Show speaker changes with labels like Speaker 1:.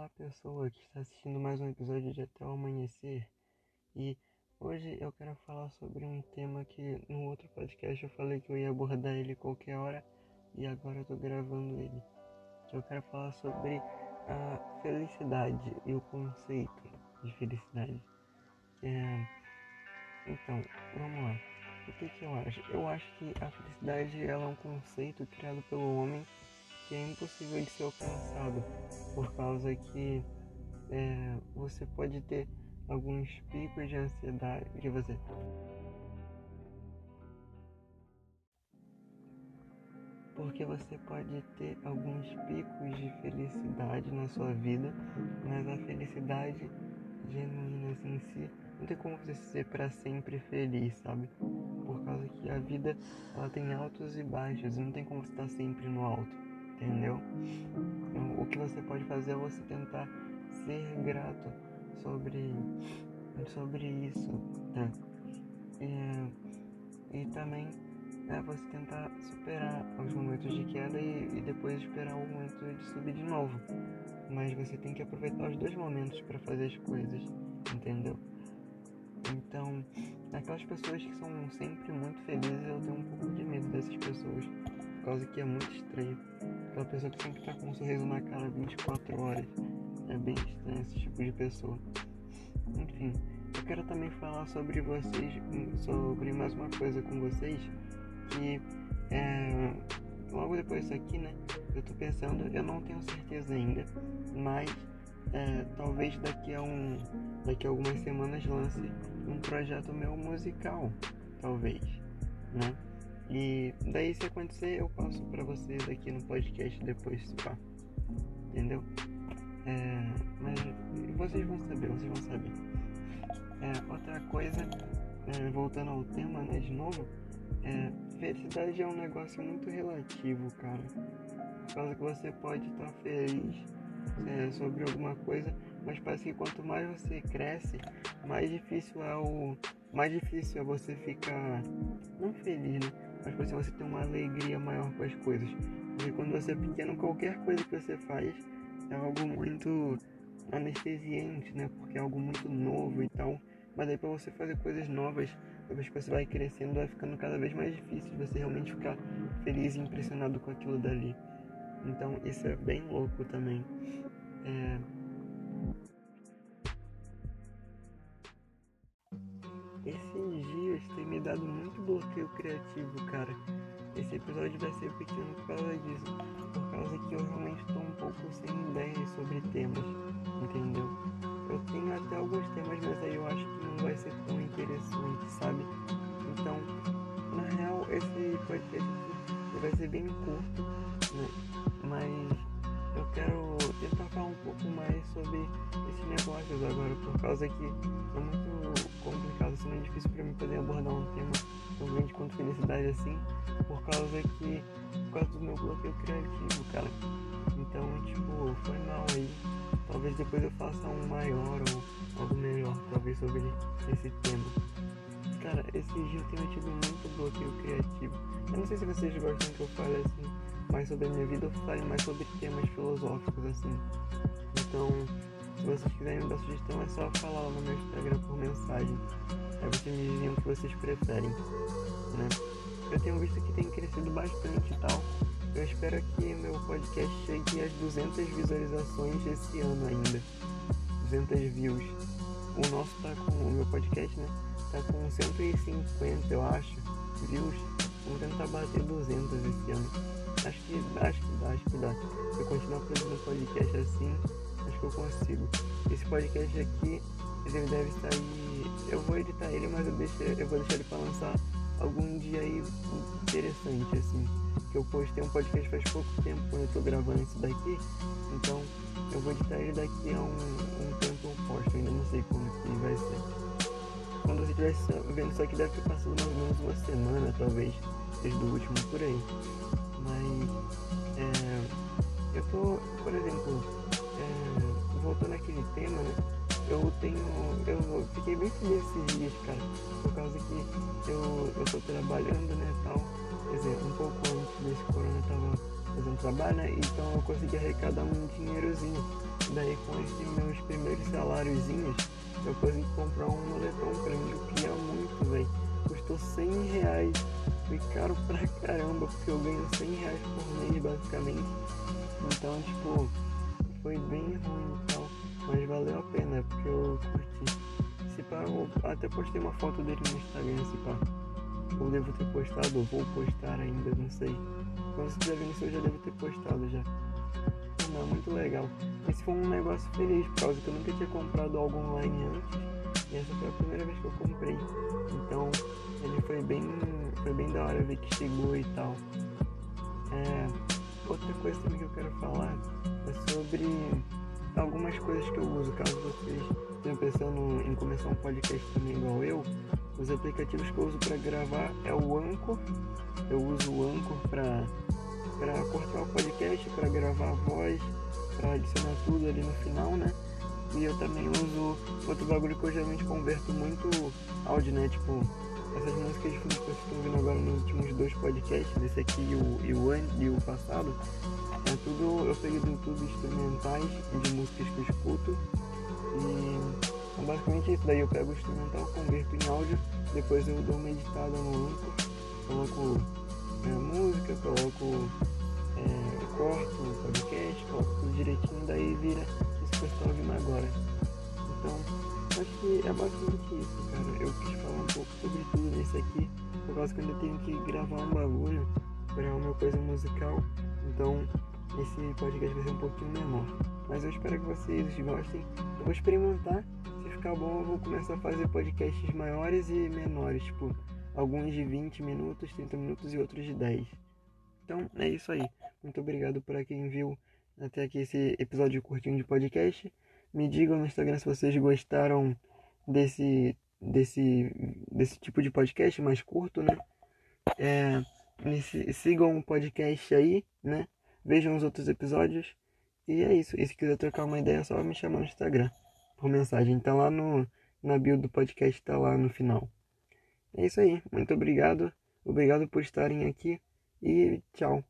Speaker 1: Olá, pessoa que está assistindo mais um episódio de Até o Amanhecer. E hoje eu quero falar sobre um tema que no outro podcast eu falei que eu ia abordar ele qualquer hora e agora eu tô gravando ele. Eu quero falar sobre a felicidade e o conceito de felicidade. É... Então, vamos lá. O que, que eu acho? Eu acho que a felicidade ela é um conceito criado pelo homem impossível de ser alcançado, por causa que é, você pode ter alguns picos de ansiedade que você porque você pode ter alguns picos de felicidade na sua vida, mas a felicidade genuína assim, em si não tem como você ser para sempre feliz, sabe? Por causa que a vida ela tem altos e baixos, não tem como você estar sempre no alto entendeu? O que você pode fazer é você tentar ser grato sobre, sobre isso, né? E, e também é você tentar superar os momentos de queda e, e depois esperar o momento de subir de novo. Mas você tem que aproveitar os dois momentos para fazer as coisas, entendeu? Então, aquelas pessoas que são sempre muito felizes, eu tenho um pouco de medo dessas pessoas, por causa que é muito estranho. Aquela pessoa que sempre tá com um sorriso na cara 24 horas. É bem estranho esse tipo de pessoa. Enfim, eu quero também falar sobre vocês, sobre mais uma coisa com vocês, que é, logo depois disso aqui, né? Eu tô pensando, eu não tenho certeza ainda, mas é, talvez daqui a um, daqui a algumas semanas lance um projeto meu musical, talvez, né? E daí se acontecer eu passo para vocês aqui no podcast depois, pá. Entendeu? É, mas vocês vão saber, vocês vão saber. É, outra coisa, é, voltando ao tema, né, de novo, é, felicidade é um negócio muito relativo, cara. Por causa que você pode estar tá feliz é, sobre alguma coisa, mas parece que quanto mais você cresce, mais difícil é o. Mais difícil é você ficar. Não feliz, né? Mas assim, você tem uma alegria maior com as coisas. Porque quando você é pequeno, qualquer coisa que você faz é algo muito anestesiante, né? Porque é algo muito novo e tal. Mas aí para você fazer coisas novas, depois que você vai crescendo, vai ficando cada vez mais difícil você realmente ficar feliz e impressionado com aquilo dali. Então isso é bem louco também. É... Dias tem me dado muito bloqueio criativo, cara. Esse episódio vai ser pequeno por causa disso. Por causa que eu realmente estou um pouco sem ideias sobre temas, entendeu? Eu tenho até alguns temas, mas aí eu acho que não vai ser tão interessante, sabe? Então, na real, esse podcast vai ser bem curto, né? Mas eu quero tentar falar um pouco mais sobre esses negócios agora, por causa que é muito complicado, assim, é difícil para mim poder abordar um tema tão grande quanto felicidade assim, por causa que, por causa do meu bloqueio criativo, cara. Então, tipo, foi mal aí. Talvez depois eu faça um maior ou algo melhor, talvez sobre esse tema. Cara, esse dia eu tenho tido muito bloqueio criativo. Eu não sei se vocês gostam que eu fale assim mais sobre a minha vida ou fale mais sobre temas filosóficos assim. Então, se vocês quiserem dar sugestão, é só falar lá no meu Instagram por mensagem. Aí vocês me dizem o que vocês preferem, né? Eu tenho visto que tem crescido bastante e tal. Eu espero que meu podcast chegue às 200 visualizações esse ano ainda. 200 views. O nosso tá com, o meu podcast, né? Tá com 150, eu acho, views. Vamos tentar bater 200 esse ano. Acho que, acho que dá, acho que dá. Se eu continuar produzindo podcast assim, acho que eu consigo. Esse podcast aqui, ele deve sair. Eu vou editar ele, mas eu, deixo, eu vou deixar ele pra lançar algum dia aí interessante, assim. Que eu postei um podcast faz pouco tempo quando eu tô gravando isso daqui. Então eu vou editar ele daqui a um, um tempo eu ainda não sei como que vai ser. Quando você estiver vendo isso aqui deve ter passado mais ou menos uma semana, talvez, desde o último por aí. É, eu tô, por exemplo, é, voltando àquele tema, né? Eu tenho. Eu fiquei bem feliz esses dias, cara. Por causa que eu, eu tô trabalhando, né, tal. Quer dizer, um pouco antes desse corona eu tava fazendo trabalho, né? Então eu consegui arrecadar um dinheirozinho. Daí com esses meus primeiros saláriozinhos, eu consegui comprar um moletom pra mim, eu queria muito, velho. Custou 100 reais. Foi caro pra caramba, porque eu ganho 100 reais por mês, basicamente. Então, tipo, foi bem ruim e tal. Mas valeu a pena, porque eu curti. Se pá, eu até postei uma foto dele no Instagram, se pá. Ou devo ter postado, ou vou postar ainda, não sei. Quando você vendo isso, eu já devo ter postado já. Não, muito legal. Esse foi um negócio feliz, por causa que eu nunca tinha comprado algo online antes. E essa foi a primeira vez que eu comprei. Então, ele foi bem, foi bem da hora ver que chegou e tal. É, outra coisa também que eu quero falar é sobre algumas coisas que eu uso, caso vocês estejam pensando em começar um podcast também igual eu. Os aplicativos que eu uso para gravar é o Anchor. Eu uso o Anchor para para cortar o podcast, para gravar a voz, para adicionar tudo ali no final, né? E eu também uso outro bagulho que eu geralmente converto muito áudio, né? Tipo, essas músicas de que vocês estão ouvindo agora nos últimos dois podcasts, esse aqui e o, e o, e o passado, é tudo eu peguei do YouTube instrumentais de músicas que eu escuto. E então, basicamente isso daí eu pego o instrumental, converto em áudio, depois eu dou uma editada no Anchor, coloco é, música, coloco, é, corto o podcast, coloco tudo direitinho, daí vira isso que você está ouvindo agora. Então, acho que é basicamente isso, cara. Eu quis falar um pouco sobre tudo nesse aqui, por causa que eu ainda tenho que gravar um bagulho, para uma coisa musical. Então, esse podcast vai ser um pouquinho menor. Mas eu espero que vocês gostem. Eu vou experimentar. Se ficar bom, eu vou começar a fazer podcasts maiores e menores, tipo, alguns de 20 minutos, 30 minutos e outros de 10. Então é isso aí. Muito obrigado para quem viu até aqui esse episódio curtinho de podcast. Me digam no Instagram se vocês gostaram desse desse desse tipo de podcast mais curto, né? É, sigam o podcast aí, né? Vejam os outros episódios. E é isso. E se quiser trocar uma ideia, é só me chamar no Instagram por mensagem. Tá lá no na bio do podcast, tá lá no final. É isso aí. Muito obrigado. Obrigado por estarem aqui e tchau.